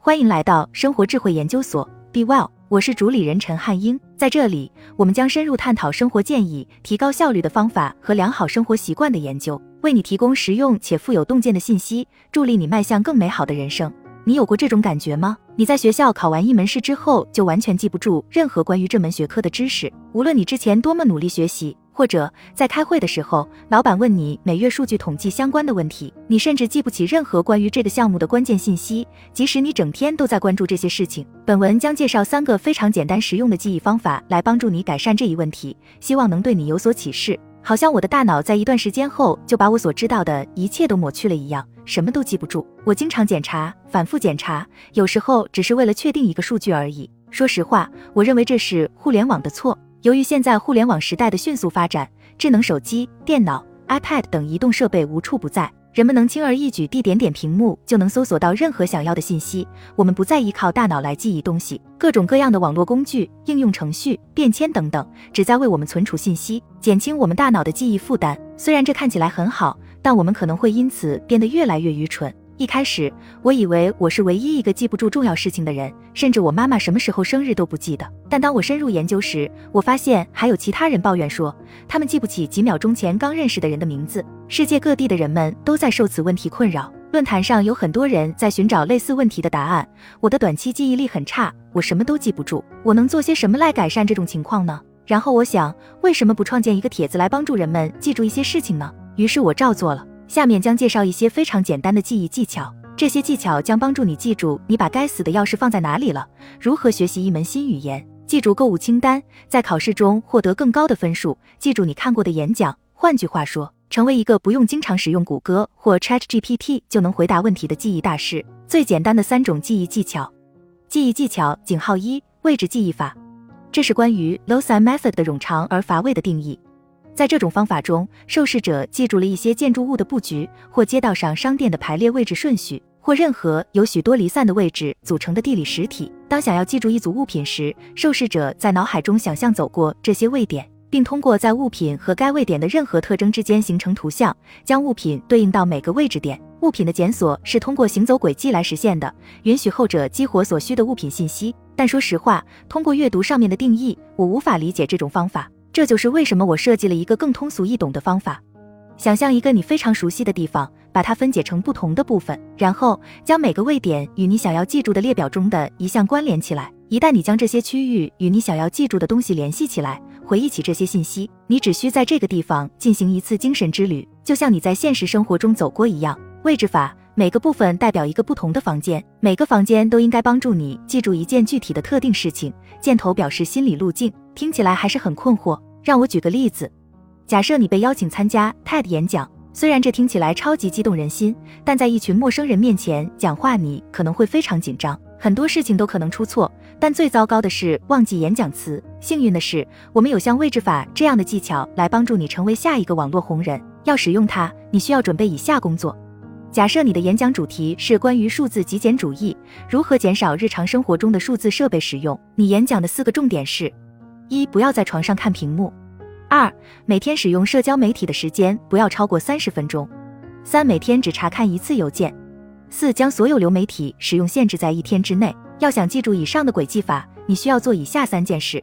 欢迎来到生活智慧研究所，Be Well，我是主理人陈汉英。在这里，我们将深入探讨生活建议、提高效率的方法和良好生活习惯的研究，为你提供实用且富有洞见的信息，助力你迈向更美好的人生。你有过这种感觉吗？你在学校考完一门试之后，就完全记不住任何关于这门学科的知识，无论你之前多么努力学习。或者在开会的时候，老板问你每月数据统计相关的问题，你甚至记不起任何关于这个项目的关键信息，即使你整天都在关注这些事情。本文将介绍三个非常简单实用的记忆方法，来帮助你改善这一问题，希望能对你有所启示。好像我的大脑在一段时间后就把我所知道的一切都抹去了一样，什么都记不住。我经常检查，反复检查，有时候只是为了确定一个数据而已。说实话，我认为这是互联网的错。由于现在互联网时代的迅速发展，智能手机、电脑、iPad 等移动设备无处不在，人们能轻而易举地点点屏幕就能搜索到任何想要的信息。我们不再依靠大脑来记忆东西，各种各样的网络工具、应用程序、便签等等，旨在为我们存储信息，减轻我们大脑的记忆负担。虽然这看起来很好，但我们可能会因此变得越来越愚蠢。一开始，我以为我是唯一一个记不住重要事情的人，甚至我妈妈什么时候生日都不记得。但当我深入研究时，我发现还有其他人抱怨说，他们记不起几秒钟前刚认识的人的名字。世界各地的人们都在受此问题困扰，论坛上有很多人在寻找类似问题的答案。我的短期记忆力很差，我什么都记不住。我能做些什么来改善这种情况呢？然后我想，为什么不创建一个帖子来帮助人们记住一些事情呢？于是我照做了。下面将介绍一些非常简单的记忆技巧，这些技巧将帮助你记住你把该死的钥匙放在哪里了。如何学习一门新语言？记住购物清单，在考试中获得更高的分数。记住你看过的演讲。换句话说，成为一个不用经常使用谷歌或 ChatGPT 就能回答问题的记忆大师。最简单的三种记忆技巧。记忆技巧井号一：位置记忆法。这是关于 LOSI method 的冗长而乏味的定义。在这种方法中，受试者记住了一些建筑物的布局，或街道上商店的排列位置顺序，或任何由许多离散的位置组成的地理实体。当想要记住一组物品时，受试者在脑海中想象走过这些位点，并通过在物品和该位点的任何特征之间形成图像，将物品对应到每个位置点。物品的检索是通过行走轨迹来实现的，允许后者激活所需的物品信息。但说实话，通过阅读上面的定义，我无法理解这种方法。这就是为什么我设计了一个更通俗易懂的方法。想象一个你非常熟悉的地方，把它分解成不同的部分，然后将每个位点与你想要记住的列表中的一项关联起来。一旦你将这些区域与你想要记住的东西联系起来，回忆起这些信息，你只需在这个地方进行一次精神之旅，就像你在现实生活中走过一样。位置法，每个部分代表一个不同的房间，每个房间都应该帮助你记住一件具体的特定事情。箭头表示心理路径，听起来还是很困惑。让我举个例子，假设你被邀请参加 TED 演讲，虽然这听起来超级激动人心，但在一群陌生人面前讲话，你可能会非常紧张，很多事情都可能出错。但最糟糕的是忘记演讲词。幸运的是，我们有像位置法这样的技巧来帮助你成为下一个网络红人。要使用它，你需要准备以下工作：假设你的演讲主题是关于数字极简主义，如何减少日常生活中的数字设备使用？你演讲的四个重点是。一不要在床上看屏幕，二每天使用社交媒体的时间不要超过三十分钟，三每天只查看一次邮件，四将所有流媒体使用限制在一天之内。要想记住以上的轨迹法，你需要做以下三件事：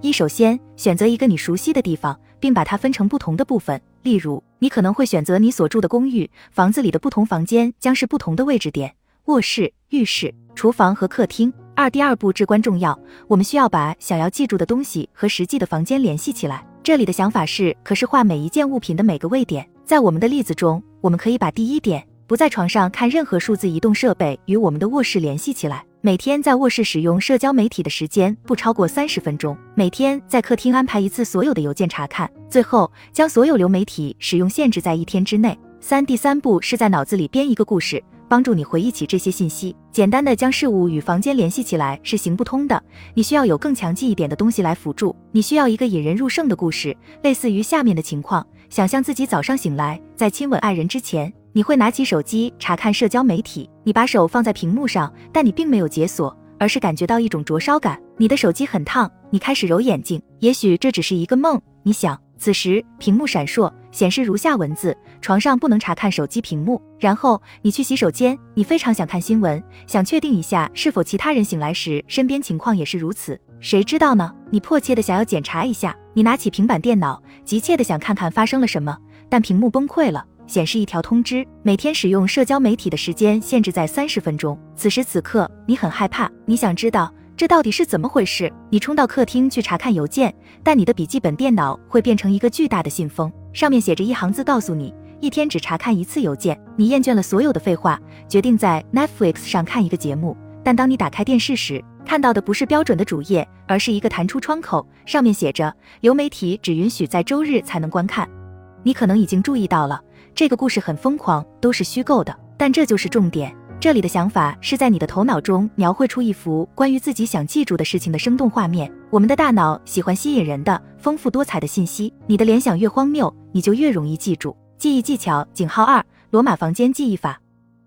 一首先选择一个你熟悉的地方，并把它分成不同的部分。例如，你可能会选择你所住的公寓房子里的不同房间将是不同的位置点，卧室、浴室、厨房和客厅。二第二步至关重要，我们需要把想要记住的东西和实际的房间联系起来。这里的想法是可视化每一件物品的每个位点。在我们的例子中，我们可以把第一点不在床上看任何数字移动设备与我们的卧室联系起来。每天在卧室使用社交媒体的时间不超过三十分钟。每天在客厅安排一次所有的邮件查看。最后将所有流媒体使用限制在一天之内。三第三步是在脑子里编一个故事。帮助你回忆起这些信息。简单的将事物与房间联系起来是行不通的，你需要有更强记忆点的东西来辅助。你需要一个引人入胜的故事，类似于下面的情况：想象自己早上醒来，在亲吻爱人之前，你会拿起手机查看社交媒体。你把手放在屏幕上，但你并没有解锁，而是感觉到一种灼烧感。你的手机很烫，你开始揉眼睛。也许这只是一个梦，你想。此时屏幕闪烁，显示如下文字：床上不能查看手机屏幕。然后你去洗手间，你非常想看新闻，想确定一下是否其他人醒来时身边情况也是如此。谁知道呢？你迫切的想要检查一下，你拿起平板电脑，急切的想看看发生了什么，但屏幕崩溃了，显示一条通知：每天使用社交媒体的时间限制在三十分钟。此时此刻，你很害怕，你想知道。这到底是怎么回事？你冲到客厅去查看邮件，但你的笔记本电脑会变成一个巨大的信封，上面写着一行字，告诉你一天只查看一次邮件。你厌倦了所有的废话，决定在 Netflix 上看一个节目。但当你打开电视时，看到的不是标准的主页，而是一个弹出窗口，上面写着流媒体只允许在周日才能观看。你可能已经注意到了，这个故事很疯狂，都是虚构的，但这就是重点。这里的想法是在你的头脑中描绘出一幅关于自己想记住的事情的生动画面。我们的大脑喜欢吸引人的、丰富多彩的信息，你的联想越荒谬，你就越容易记住。记忆技巧井号二：罗马房间记忆法。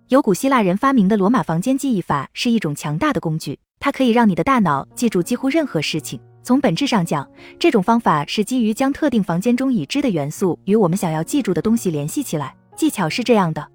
由古希腊人发明的罗马房间记忆法是一种强大的工具，它可以让你的大脑记住几乎任何事情。从本质上讲，这种方法是基于将特定房间中已知的元素与我们想要记住的东西联系起来。技巧是这样的。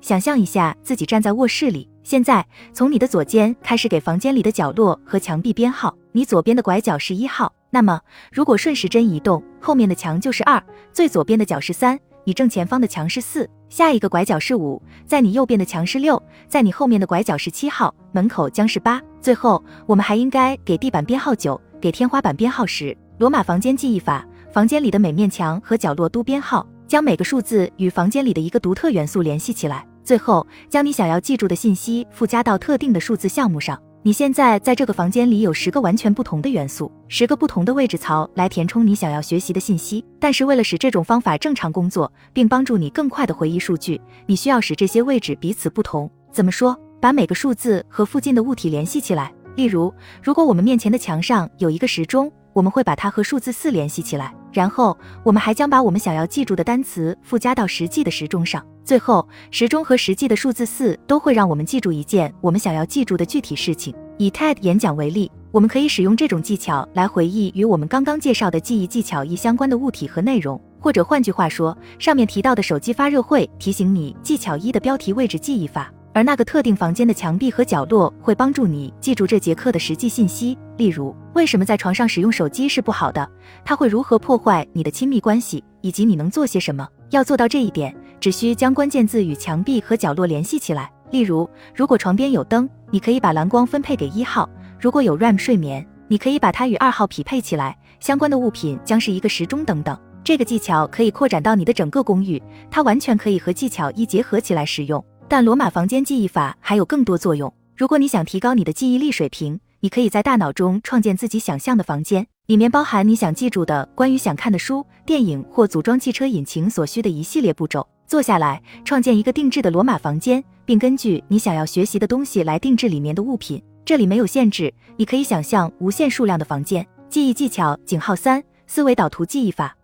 想象一下自己站在卧室里，现在从你的左肩开始给房间里的角落和墙壁编号。你左边的拐角是一号，那么如果顺时针移动，后面的墙就是二，最左边的角是三，你正前方的墙是四，下一个拐角是五，在你右边的墙是六，在你后面的拐角是七号，门口将是八。最后，我们还应该给地板编号九，给天花板编号十。罗马房间记忆法，房间里的每面墙和角落都编号，将每个数字与房间里的一个独特元素联系起来。最后，将你想要记住的信息附加到特定的数字项目上。你现在在这个房间里有十个完全不同的元素，十个不同的位置槽来填充你想要学习的信息。但是为了使这种方法正常工作，并帮助你更快的回忆数据，你需要使这些位置彼此不同。怎么说？把每个数字和附近的物体联系起来。例如，如果我们面前的墙上有一个时钟，我们会把它和数字四联系起来。然后，我们还将把我们想要记住的单词附加到实际的时钟上。最后，时钟和实际的数字四都会让我们记住一件我们想要记住的具体事情。以 TED 演讲为例，我们可以使用这种技巧来回忆与我们刚刚介绍的记忆技巧一相关的物体和内容。或者换句话说，上面提到的手机发热会提醒你技巧一的标题位置记忆法，而那个特定房间的墙壁和角落会帮助你记住这节课的实际信息。例如，为什么在床上使用手机是不好的？它会如何破坏你的亲密关系？以及你能做些什么？要做到这一点。只需将关键字与墙壁和角落联系起来。例如，如果床边有灯，你可以把蓝光分配给一号；如果有 REM 睡眠，你可以把它与二号匹配起来。相关的物品将是一个时钟等等。这个技巧可以扩展到你的整个公寓，它完全可以和技巧一结合起来使用。但罗马房间记忆法还有更多作用。如果你想提高你的记忆力水平，你可以在大脑中创建自己想象的房间，里面包含你想记住的关于想看的书、电影或组装汽车引擎所需的一系列步骤。坐下来，创建一个定制的罗马房间，并根据你想要学习的东西来定制里面的物品。这里没有限制，你可以想象无限数量的房间。记忆技巧井号三：思维导图记忆法。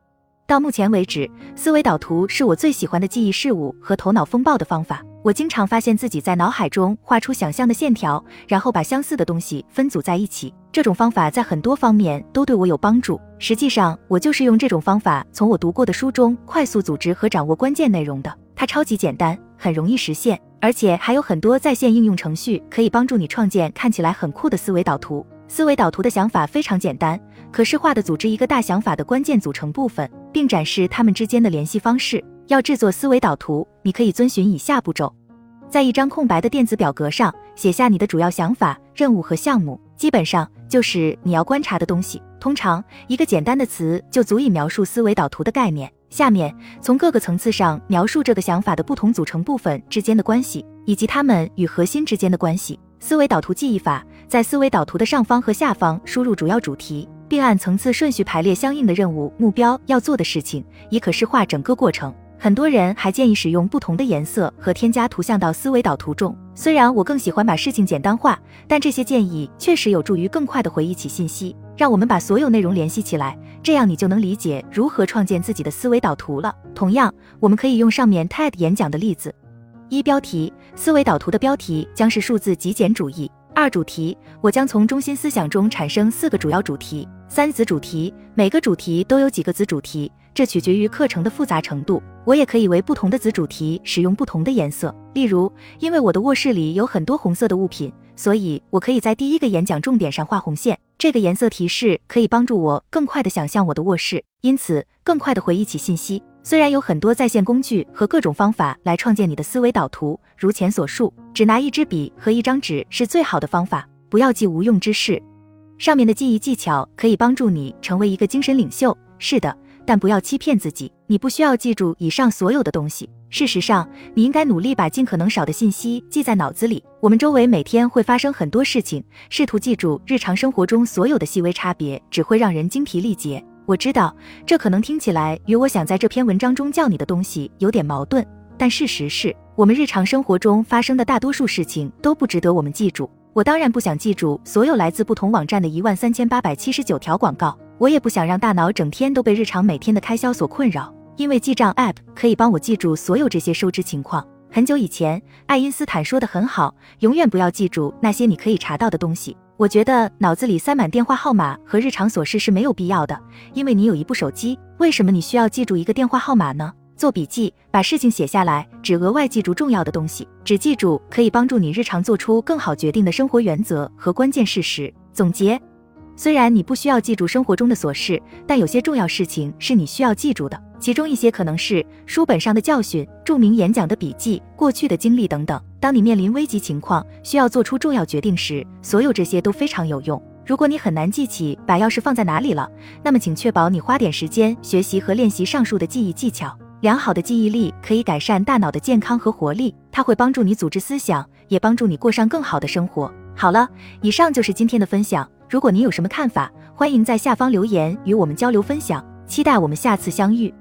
到目前为止，思维导图是我最喜欢的记忆事物和头脑风暴的方法。我经常发现自己在脑海中画出想象的线条，然后把相似的东西分组在一起。这种方法在很多方面都对我有帮助。实际上，我就是用这种方法从我读过的书中快速组织和掌握关键内容的。它超级简单，很容易实现，而且还有很多在线应用程序可以帮助你创建看起来很酷的思维导图。思维导图的想法非常简单，可视化的组织一个大想法的关键组成部分，并展示它们之间的联系方式。要制作思维导图，你可以遵循以下步骤：在一张空白的电子表格上写下你的主要想法、任务和项目。基本上就是你要观察的东西。通常一个简单的词就足以描述思维导图的概念。下面从各个层次上描述这个想法的不同组成部分之间的关系，以及它们与核心之间的关系。思维导图记忆法，在思维导图的上方和下方输入主要主题，并按层次顺序排列相应的任务、目标要做的事情，以可视化整个过程。很多人还建议使用不同的颜色和添加图像到思维导图中。虽然我更喜欢把事情简单化，但这些建议确实有助于更快地回忆起信息。让我们把所有内容联系起来，这样你就能理解如何创建自己的思维导图了。同样，我们可以用上面 TED 演讲的例子：一、标题，思维导图的标题将是数字极简主义；二、主题，我将从中心思想中产生四个主要主题；三、子主题，每个主题都有几个子主题。这取决于课程的复杂程度。我也可以为不同的子主题使用不同的颜色。例如，因为我的卧室里有很多红色的物品，所以我可以在第一个演讲重点上画红线。这个颜色提示可以帮助我更快地想象我的卧室，因此更快地回忆起信息。虽然有很多在线工具和各种方法来创建你的思维导图，如前所述，只拿一支笔和一张纸是最好的方法。不要记无用之事。上面的记忆技巧可以帮助你成为一个精神领袖。是的。但不要欺骗自己，你不需要记住以上所有的东西。事实上，你应该努力把尽可能少的信息记在脑子里。我们周围每天会发生很多事情，试图记住日常生活中所有的细微差别，只会让人精疲力竭。我知道这可能听起来与我想在这篇文章中教你的东西有点矛盾，但事实是我们日常生活中发生的大多数事情都不值得我们记住。我当然不想记住所有来自不同网站的一万三千八百七十九条广告。我也不想让大脑整天都被日常每天的开销所困扰，因为记账 App 可以帮我记住所有这些收支情况。很久以前，爱因斯坦说的很好，永远不要记住那些你可以查到的东西。我觉得脑子里塞满电话号码和日常琐事是没有必要的，因为你有一部手机，为什么你需要记住一个电话号码呢？做笔记，把事情写下来，只额外记住重要的东西，只记住可以帮助你日常做出更好决定的生活原则和关键事实。总结。虽然你不需要记住生活中的琐事，但有些重要事情是你需要记住的。其中一些可能是书本上的教训、著名演讲的笔记、过去的经历等等。当你面临危急情况，需要做出重要决定时，所有这些都非常有用。如果你很难记起把钥匙放在哪里了，那么请确保你花点时间学习和练习上述的记忆技巧。良好的记忆力可以改善大脑的健康和活力，它会帮助你组织思想，也帮助你过上更好的生活。好了，以上就是今天的分享。如果您有什么看法，欢迎在下方留言与我们交流分享。期待我们下次相遇。